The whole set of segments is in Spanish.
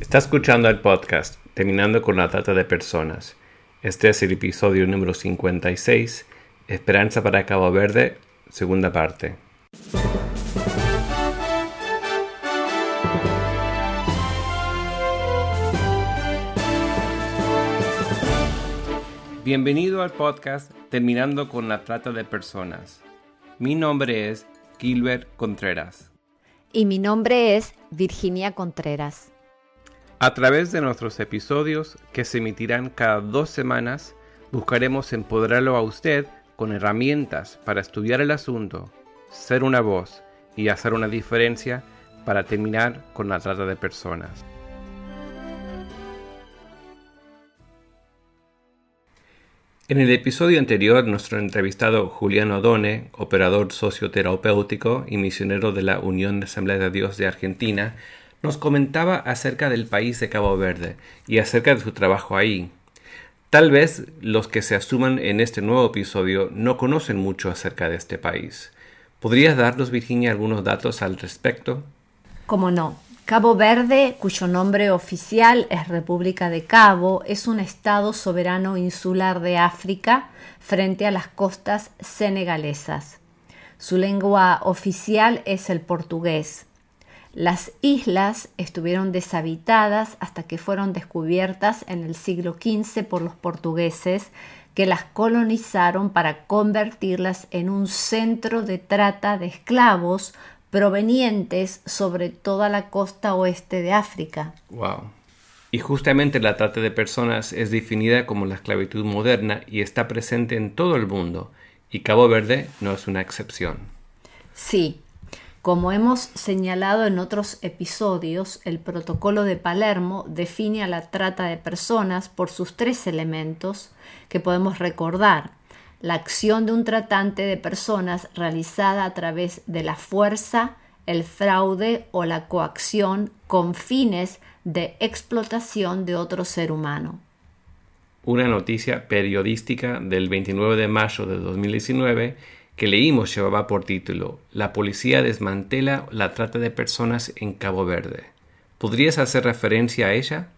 Está escuchando el podcast Terminando con la Trata de Personas. Este es el episodio número 56, Esperanza para Cabo Verde, segunda parte. Bienvenido al podcast Terminando con la Trata de Personas. Mi nombre es Gilbert Contreras. Y mi nombre es Virginia Contreras. A través de nuestros episodios, que se emitirán cada dos semanas, buscaremos empoderarlo a usted con herramientas para estudiar el asunto, ser una voz y hacer una diferencia para terminar con la trata de personas. En el episodio anterior, nuestro entrevistado Julián Odone, operador socioterapéutico y misionero de la Unión de Asamblea de Dios de Argentina, nos comentaba acerca del país de Cabo Verde y acerca de su trabajo ahí. Tal vez los que se asuman en este nuevo episodio no conocen mucho acerca de este país. ¿Podrías darnos, Virginia, algunos datos al respecto? Como no. Cabo Verde, cuyo nombre oficial es República de Cabo, es un estado soberano insular de África frente a las costas senegalesas. Su lengua oficial es el portugués. Las islas estuvieron deshabitadas hasta que fueron descubiertas en el siglo XV por los portugueses que las colonizaron para convertirlas en un centro de trata de esclavos provenientes sobre toda la costa oeste de África. Wow. Y justamente la trata de personas es definida como la esclavitud moderna y está presente en todo el mundo, y Cabo Verde no es una excepción. Sí, como hemos señalado en otros episodios, el protocolo de Palermo define a la trata de personas por sus tres elementos que podemos recordar. La acción de un tratante de personas realizada a través de la fuerza, el fraude o la coacción con fines de explotación de otro ser humano. Una noticia periodística del 29 de mayo de 2019 que leímos llevaba por título La policía desmantela la trata de personas en Cabo Verde. ¿Podrías hacer referencia a ella?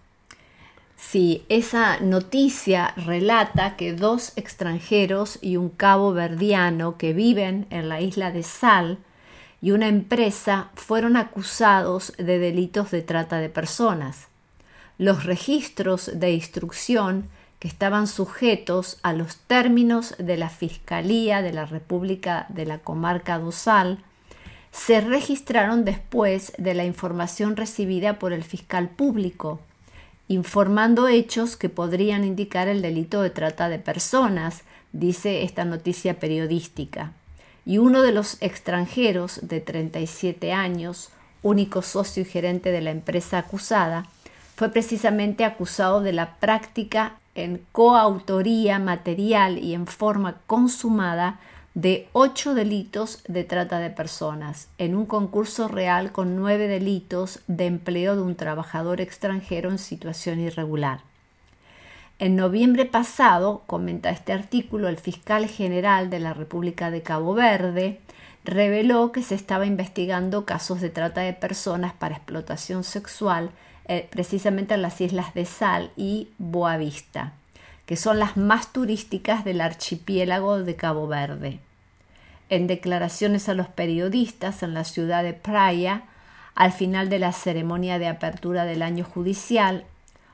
Sí, esa noticia relata que dos extranjeros y un cabo verdiano que viven en la isla de Sal y una empresa fueron acusados de delitos de trata de personas. Los registros de instrucción que estaban sujetos a los términos de la Fiscalía de la República de la Comarca Dosal, se registraron después de la información recibida por el fiscal público, informando hechos que podrían indicar el delito de trata de personas, dice esta noticia periodística. Y uno de los extranjeros de 37 años, único socio y gerente de la empresa acusada, fue precisamente acusado de la práctica en coautoría material y en forma consumada de ocho delitos de trata de personas, en un concurso real con nueve delitos de empleo de un trabajador extranjero en situación irregular. En noviembre pasado, comenta este artículo, el fiscal general de la República de Cabo Verde reveló que se estaba investigando casos de trata de personas para explotación sexual eh, precisamente en las islas de Sal y Boavista, que son las más turísticas del archipiélago de Cabo Verde. En declaraciones a los periodistas en la ciudad de Praia, al final de la ceremonia de apertura del año judicial,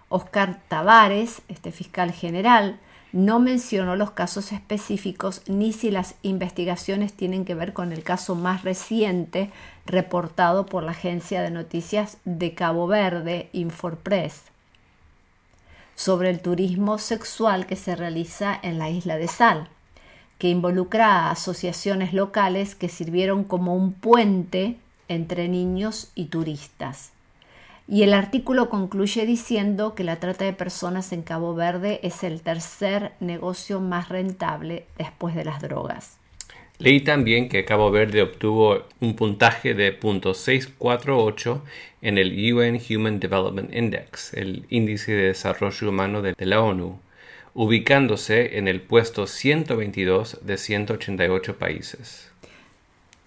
Oscar Tavares, este fiscal general, no mencionó los casos específicos ni si las investigaciones tienen que ver con el caso más reciente reportado por la agencia de noticias de Cabo Verde, Infopress, sobre el turismo sexual que se realiza en la isla de Sal, que involucra a asociaciones locales que sirvieron como un puente entre niños y turistas. Y el artículo concluye diciendo que la trata de personas en Cabo Verde es el tercer negocio más rentable después de las drogas. Leí también que Cabo Verde obtuvo un puntaje de .648 en el UN Human Development Index, el índice de desarrollo humano de la ONU, ubicándose en el puesto 122 de 188 países.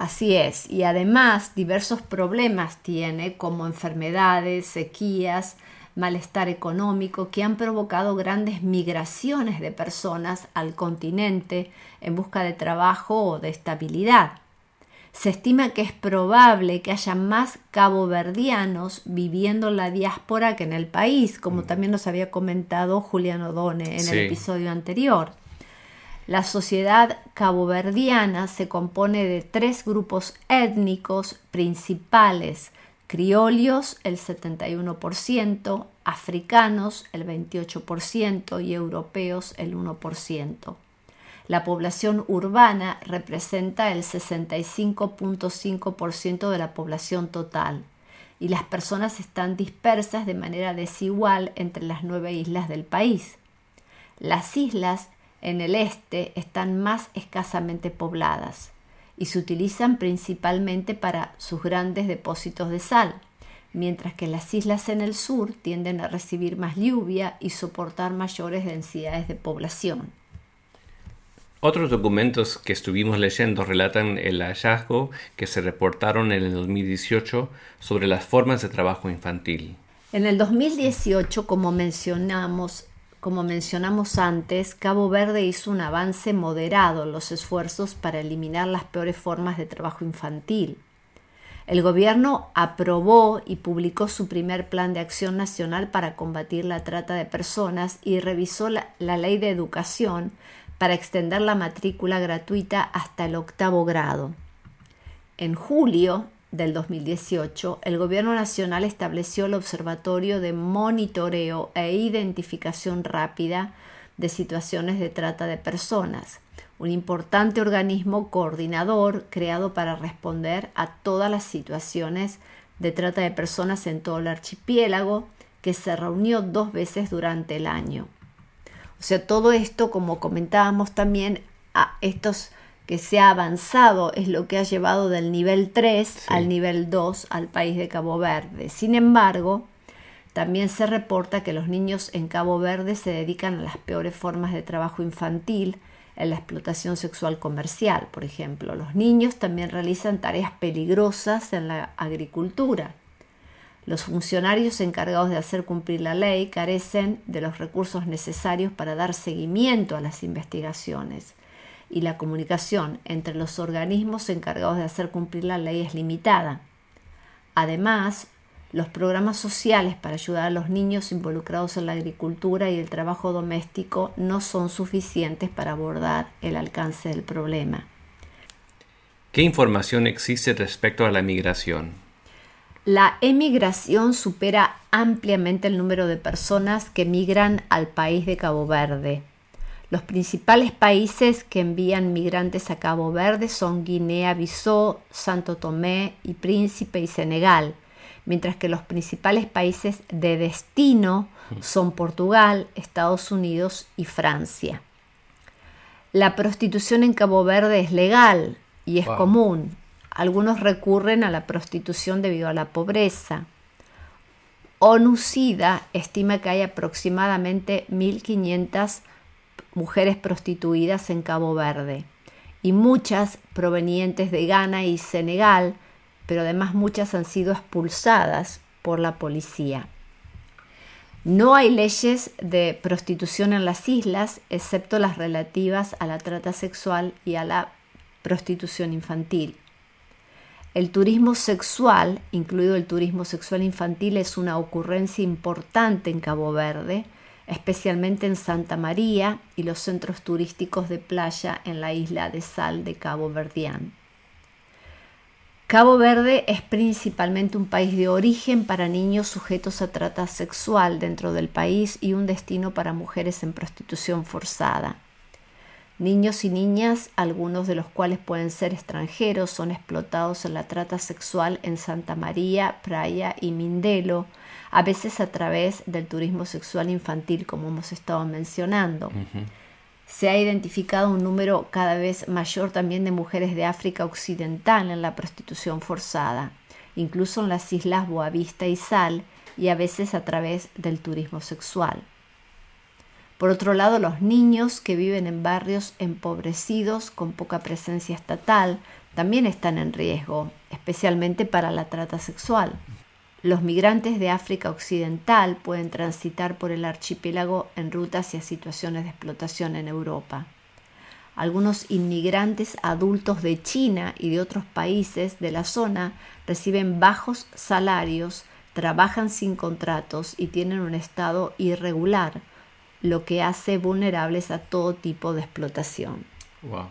Así es, y además diversos problemas tiene como enfermedades, sequías, malestar económico que han provocado grandes migraciones de personas al continente en busca de trabajo o de estabilidad. Se estima que es probable que haya más caboverdianos viviendo en la diáspora que en el país, como mm. también nos había comentado Julián Odone en el episodio anterior. La sociedad caboverdiana se compone de tres grupos étnicos principales, criollos el 71%, africanos el 28% y europeos el 1%. La población urbana representa el 65.5% de la población total y las personas están dispersas de manera desigual entre las nueve islas del país. Las islas en el este están más escasamente pobladas y se utilizan principalmente para sus grandes depósitos de sal, mientras que las islas en el sur tienden a recibir más lluvia y soportar mayores densidades de población. Otros documentos que estuvimos leyendo relatan el hallazgo que se reportaron en el 2018 sobre las formas de trabajo infantil. En el 2018, como mencionamos, como mencionamos antes, Cabo Verde hizo un avance moderado en los esfuerzos para eliminar las peores formas de trabajo infantil. El gobierno aprobó y publicó su primer plan de acción nacional para combatir la trata de personas y revisó la, ley de educación para extender la matrícula gratuita hasta el octavo grado. En julio del 2018, el Gobierno Nacional estableció el Observatorio de Monitoreo e Identificación Rápida de Situaciones de Trata de Personas, un importante organismo coordinador creado para responder a todas las situaciones de trata de personas en todo el archipiélago, que se reunió dos veces durante el año. O sea, todo esto, como comentábamos también, a estos que se ha avanzado es lo que ha llevado del nivel 3 al nivel 2 al país de Cabo Verde. Sin embargo, también se reporta que los niños en Cabo Verde se dedican a las peores formas de trabajo infantil, en la explotación sexual comercial, por ejemplo. Los niños también realizan tareas peligrosas en la agricultura. Los funcionarios encargados de hacer cumplir la ley carecen de los recursos necesarios para dar seguimiento a las investigaciones y la comunicación entre los organismos encargados de hacer cumplir la ley es limitada. Además, los programas sociales para ayudar a los niños involucrados en la agricultura y el trabajo doméstico no son suficientes para abordar el alcance del problema. ¿Qué información existe respecto a la migración? La emigración supera ampliamente el número de personas que migran al país de Cabo Verde. Los principales países que envían migrantes a Cabo Verde son Guinea-Bissau, Santo Tomé y Príncipe y Senegal, mientras que los principales países de destino son Portugal, Estados Unidos y Francia. La prostitución en Cabo Verde es legal y es común, algunos recurren a la prostitución debido a la pobreza. ONU-SIDA estima que hay aproximadamente 1.500 mujeres prostituidas en Cabo Verde y muchas provenientes de Ghana y Senegal, pero además muchas han sido expulsadas por la policía. No hay leyes de prostitución en las islas, excepto las relativas a la trata sexual y a la prostitución infantil. El turismo sexual, incluido el turismo sexual infantil, es una ocurrencia importante en Cabo Verde, especialmente en Santa María y los centros turísticos de playa en la isla de Sal de Cabo Verdián. Cabo Verde es principalmente un país de origen para niños sujetos a trata sexual dentro del país y un destino para mujeres en prostitución forzada. Niños y niñas, algunos de los cuales pueden ser extranjeros, son explotados en la trata sexual en Santa María, Praia y Mindelo, a veces a través del turismo sexual infantil, como hemos estado mencionando. Se ha identificado un número cada vez mayor también de mujeres de África Occidental en la prostitución forzada, incluso en las islas Boavista y Sal, y a veces a través del turismo sexual. Por otro lado, los niños que viven en barrios empobrecidos con poca presencia estatal también están en riesgo, especialmente para la trata sexual. Los migrantes de África Occidental pueden transitar por el archipiélago en ruta hacia situaciones de explotación en Europa. Algunos inmigrantes adultos de China y de otros países de la zona reciben bajos salarios, trabajan sin contratos y tienen un estado irregular, lo que hace vulnerables a todo tipo de explotación. Wow.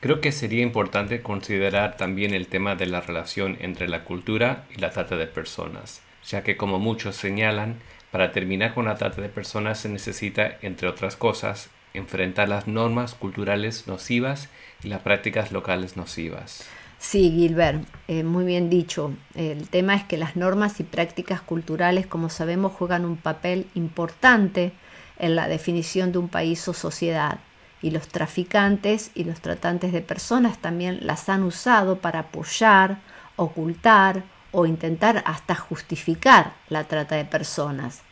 Creo que sería importante considerar también el tema de la relación entre la cultura y la trata de personas, ya que como muchos señalan, para terminar con la trata de personas se necesita, entre otras cosas, enfrentar las normas culturales nocivas y las prácticas locales nocivas. Sí, Gilbert, eh, muy bien dicho. El tema es que las normas y prácticas culturales, como sabemos, juegan un papel importante en la definición de un país o sociedad. Y los traficantes y los tratantes de personas también las han usado para apoyar, ocultar o intentar hasta justificar la trata de personas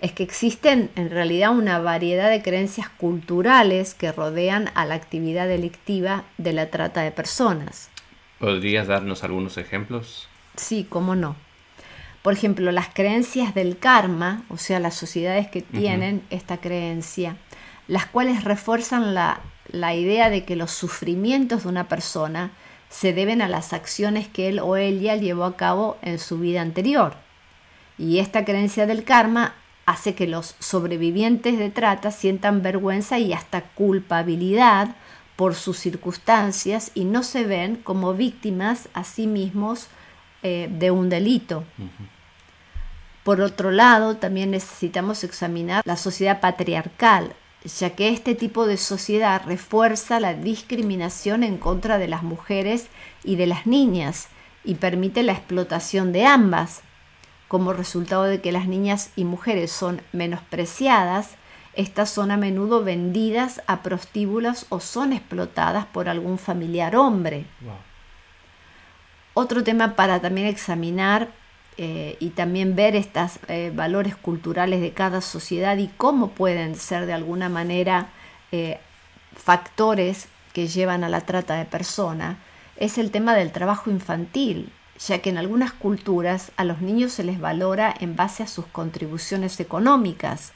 es que existen en realidad una variedad de creencias culturales que rodean a la actividad delictiva de la trata de personas. ¿Podrías darnos algunos ejemplos? Sí, cómo no. Por ejemplo, las creencias del karma, o sea, las sociedades que tienen esta creencia, las cuales refuerzan la, la idea de que los sufrimientos de una persona se deben a las acciones que él o ella llevó a cabo en su vida anterior. Y esta creencia del karma hace que los sobrevivientes de trata sientan vergüenza y hasta culpabilidad por sus circunstancias y no se ven como víctimas a sí mismos eh, de un delito. Por otro lado, también necesitamos examinar la sociedad patriarcal, ya que este tipo de sociedad refuerza la discriminación en contra de las mujeres y de las niñas y permite la explotación de ambas, como resultado de que las niñas y mujeres son menospreciadas, estas son a menudo vendidas a prostíbulos o son explotadas por algún familiar hombre. Otro tema para también examinar eh, y también ver estos eh, valores culturales de cada sociedad y cómo pueden ser de alguna manera eh, factores que llevan a la trata de personas es el tema del trabajo infantil ya que en algunas culturas a los niños se les valora en base a sus contribuciones económicas.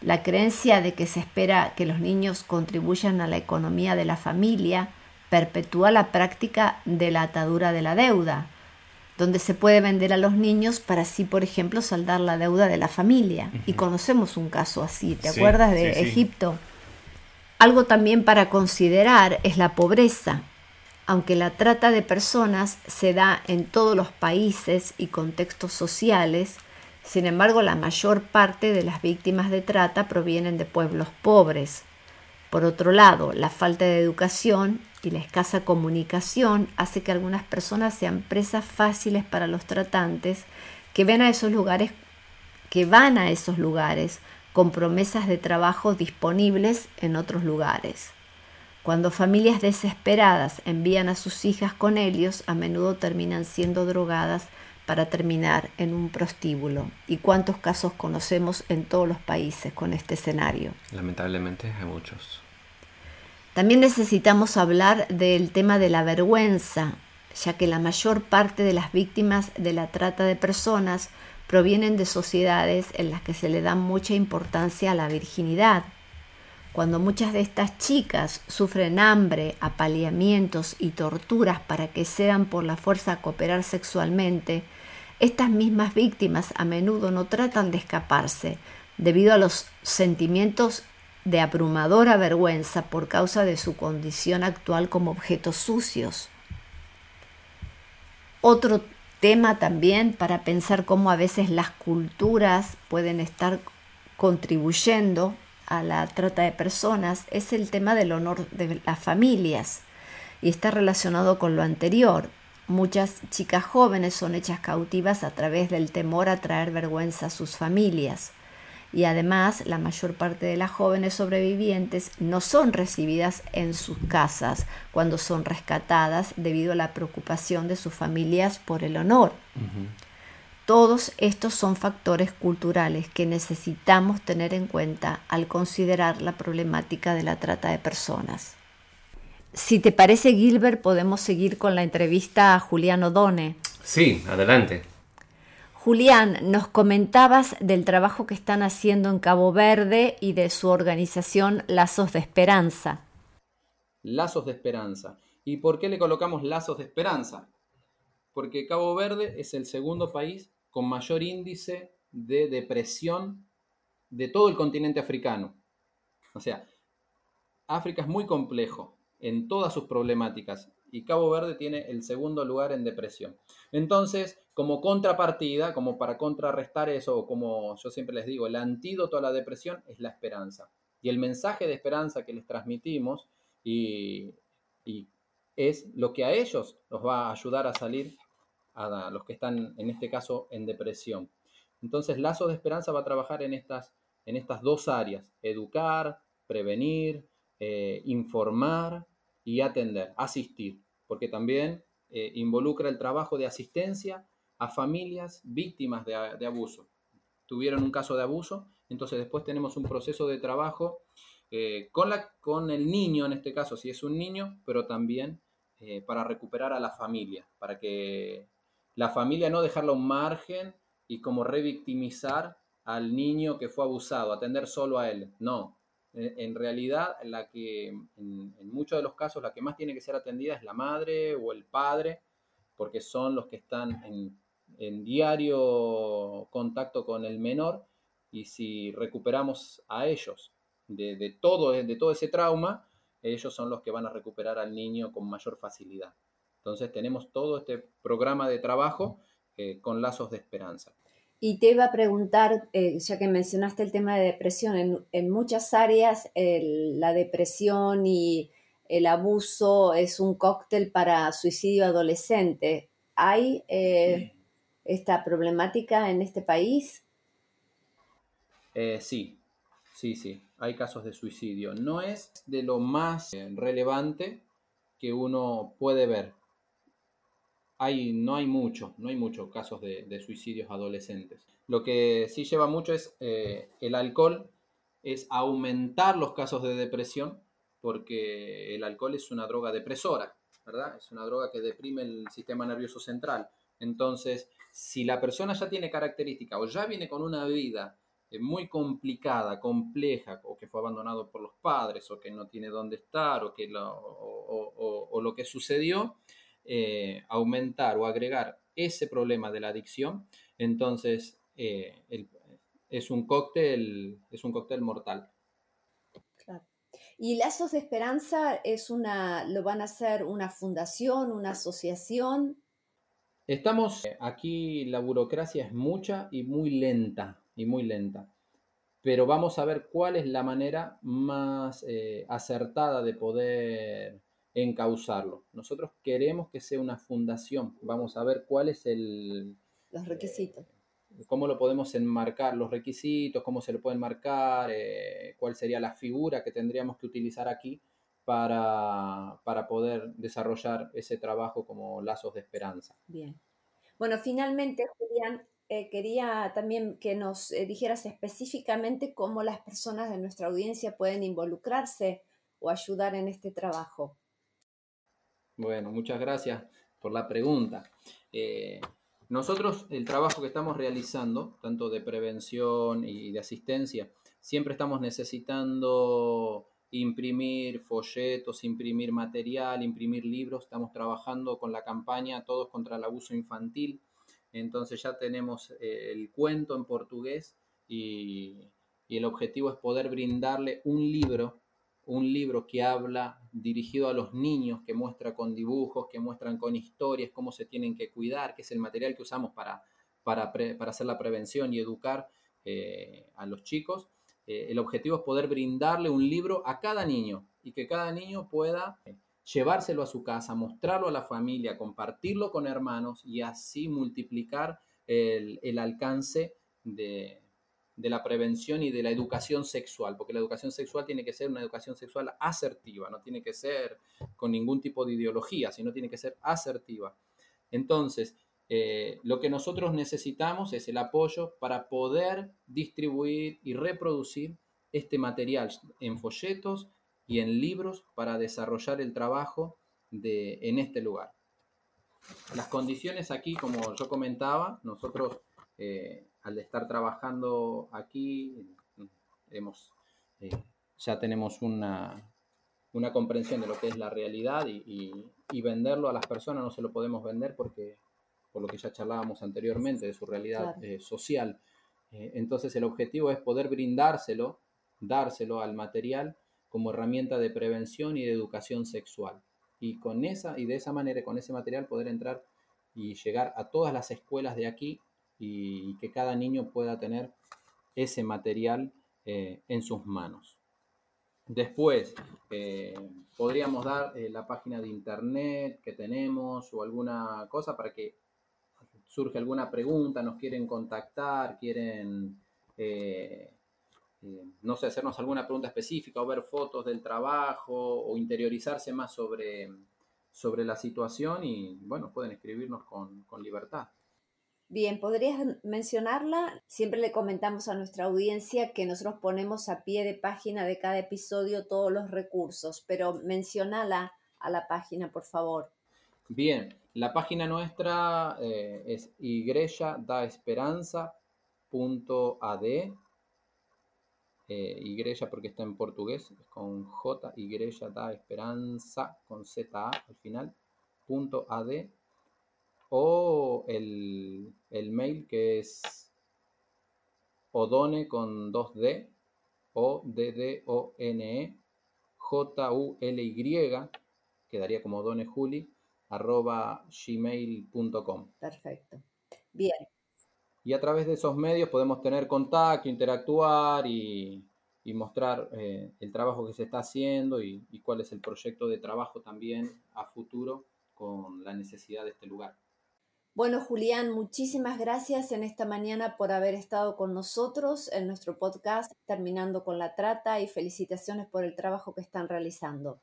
La creencia de que se espera que los niños contribuyan a la economía de la familia perpetúa la práctica de la atadura de la deuda, donde se puede vender a los niños para así, por ejemplo, saldar la deuda de la familia. Y conocemos un caso así, ¿te acuerdas de Egipto? Algo también para considerar es la pobreza, aunque la trata de personas se da en todos los países y contextos sociales, sin embargo la mayor parte de las víctimas de trata provienen de pueblos pobres. Por otro lado, la falta de educación y la escasa comunicación hace que algunas personas sean presas fáciles para los tratantes que ven a esos lugares que van a esos lugares con promesas de trabajo disponibles en otros lugares. Cuando familias desesperadas envían a sus hijas con ellos, a menudo terminan siendo drogadas para terminar en un prostíbulo. ¿Y cuántos casos conocemos en todos los países con este escenario? Lamentablemente hay muchos. También necesitamos hablar del tema de la vergüenza, ya que la mayor parte de las víctimas de la trata de personas provienen de sociedades en las que se le da mucha importancia a la virginidad. Cuando muchas de estas chicas sufren hambre, apaleamientos y torturas para que sean por la fuerza a cooperar sexualmente, estas mismas víctimas a menudo no tratan de escaparse debido a los sentimientos de abrumadora vergüenza por causa de su condición actual como objetos sucios. Otro tema también para pensar cómo a veces las culturas pueden estar contribuyendo a la trata de personas es el tema del honor de las familias y está relacionado con lo anterior. Muchas chicas jóvenes son hechas cautivas a través del temor a traer vergüenza a sus familias y además la mayor parte de las jóvenes sobrevivientes no son recibidas en sus casas cuando son rescatadas debido a la preocupación de sus familias por el honor. Todos estos son factores culturales que necesitamos tener en cuenta al considerar la problemática de la trata de personas. Si te parece, Gilbert, podemos seguir con la entrevista a Julián Odone. Sí, adelante. Julián, nos comentabas del trabajo que están haciendo en Cabo Verde y de su organización Lazos de Esperanza. Lazos de Esperanza. ¿Y por qué le colocamos Lazos de Esperanza? Porque Cabo Verde es el segundo país con mayor índice de depresión de todo el continente africano. O sea, África es muy complejo en todas sus problemáticas y Cabo Verde tiene el segundo lugar en depresión. Entonces, como contrapartida, como para contrarrestar eso, como yo siempre les digo, el antídoto a la depresión es la esperanza. Y el mensaje de esperanza que les transmitimos y, es lo que a ellos los va a ayudar a salir, a los que están en este caso en depresión. Entonces, Lazo de Esperanza va a trabajar en estas, en estas dos áreas, educar, prevenir, eh, informar y atender, asistir, porque también eh, involucra el trabajo de asistencia a familias víctimas de, abuso. Tuvieron un caso de abuso, entonces después tenemos un proceso de trabajo eh, con, la, con el niño, en este caso, si es un niño, pero también eh, para recuperar a la familia, para que la familia no dejarla un margen y como revictimizar al niño que fue abusado, atender solo a él. No, en realidad, la que en, muchos de los casos la que más tiene que ser atendida es la madre o el padre, porque son los que están en, diario contacto con el menor y si recuperamos a ellos de, todo, de todo ese trauma, ellos son los que van a recuperar al niño con mayor facilidad. Entonces tenemos todo este programa de trabajo eh, con lazos de esperanza. Y te iba a preguntar, eh, ya que mencionaste el tema de depresión, en, muchas áreas la depresión y el abuso es un cóctel para suicidio adolescente. ¿Hay eh, esta problemática en este país? Eh, sí, sí, sí, hay casos de suicidio. No es de lo más relevante que uno puede ver, no hay mucho, no hay muchos casos de, suicidios adolescentes. Lo que sí lleva mucho es eh, el alcohol, es aumentar los casos de depresión, porque el alcohol es una droga depresora, ¿verdad? Es una droga que deprime el sistema nervioso central. Entonces, si la persona ya tiene características o ya viene con una vida eh, muy complicada, compleja, o que fue abandonado por los padres, o que no tiene dónde estar, o, que o lo que sucedió, eh, aumentar o agregar ese problema de la adicción, entonces eh, es, un cóctel, es un cóctel mortal. ¿Y Lazos de Esperanza es una, lo van a hacer una fundación, una asociación? Estamos aquí, la burocracia es mucha y muy lenta, y muy lenta. Pero vamos a ver cuál es la manera más eh, acertada de poder encauzarlo. Nosotros queremos que sea una fundación. Vamos a ver cuál es el... Los requisitos. Eh, cómo lo podemos enmarcar, los requisitos, cómo se lo pueden marcar, eh, cuál sería la figura que tendríamos que utilizar aquí para, para poder desarrollar ese trabajo como lazos de esperanza. Bien. Bueno, finalmente, Julián, eh, quería también que nos dijeras específicamente cómo las personas de nuestra audiencia pueden involucrarse o ayudar en este trabajo. Bueno, muchas gracias por la pregunta. Eh, nosotros, el trabajo que estamos realizando, tanto de prevención y de asistencia, siempre estamos necesitando imprimir folletos, imprimir material, imprimir libros. Estamos trabajando con la campaña Todos contra el Abuso Infantil. Entonces ya tenemos eh, el cuento en portugués y, el objetivo es poder brindarle un libro un libro que habla dirigido a los niños, que muestra con dibujos, que muestran con historias cómo se tienen que cuidar, que es el material que usamos para, para, hacer la prevención y educar eh, a los chicos. Eh, el objetivo es poder brindarle un libro a cada niño y que cada niño pueda llevárselo a su casa, mostrarlo a la familia, compartirlo con hermanos y así multiplicar el alcance de, de la prevención y de la educación sexual, porque la educación sexual tiene que ser una educación sexual asertiva, no tiene que ser con ningún tipo de ideología, sino tiene que ser asertiva. Entonces, eh, lo que nosotros necesitamos es el apoyo para poder distribuir y reproducir este material en folletos y en libros para desarrollar el trabajo de, en este lugar. Las condiciones aquí, como yo comentaba, nosotros eh, al estar trabajando aquí, hemos, eh, ya tenemos una, una, comprensión de lo que es la realidad y, venderlo a las personas no se lo podemos vender porque, por lo que ya charlábamos anteriormente, de su realidad eh, social. entonces el objetivo es poder brindárselo, dárselo al material como herramienta de prevención y de educación sexual. Y con esa, y de esa manera, con ese material, poder entrar y llegar a todas las escuelas de aquí y, que cada niño pueda tener ese material eh, en sus manos. Después, eh, podríamos dar eh, la página de internet que tenemos o alguna cosa para que surge alguna pregunta, nos quieren contactar, quieren eh, no sé, hacernos alguna pregunta específica o ver fotos del trabajo o interiorizarse más sobre, sobre la situación y bueno, pueden escribirnos con, con libertad. Bien, ¿podrías mencionarla? Siempre le comentamos a nuestra audiencia que nosotros ponemos a pie de página de cada episodio todos los recursos, pero mencionala a la página, por favor. Bien, la página nuestra eh, es igrejadaesperanza.ad eh, igreja porque está en portugués, con J, igreja da esperanza, con Z -A al final, punto AD, o el, mail que es odone con 2D, o D D O N E, J U L Y, quedaría como Odone Juli, arroba gmail.com. Perfecto. Bien, y a través de esos medios podemos tener contacto, interactuar y, mostrar eh, el trabajo que se está haciendo y, cuál es el proyecto de trabajo también a futuro con la necesidad de este lugar. Bueno, Julián, muchísimas gracias en esta mañana por haber estado con nosotros en nuestro podcast Terminando con la Trata y felicitaciones por el trabajo que están realizando.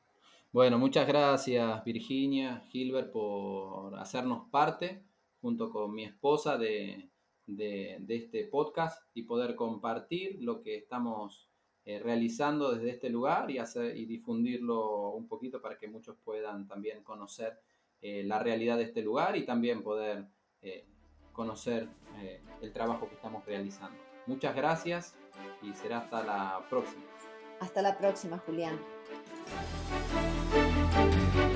Bueno, muchas gracias Virginia, Gilbert, por hacernos parte junto con mi esposa de, este podcast y poder compartir lo que estamos eh, realizando desde este lugar y, hacer, y difundirlo un poquito para que muchos puedan también conocer eh, la realidad de este lugar y también poder eh, conocer el trabajo que estamos realizando. Muchas gracias y será hasta la próxima. Hasta la próxima, Julián. Bye.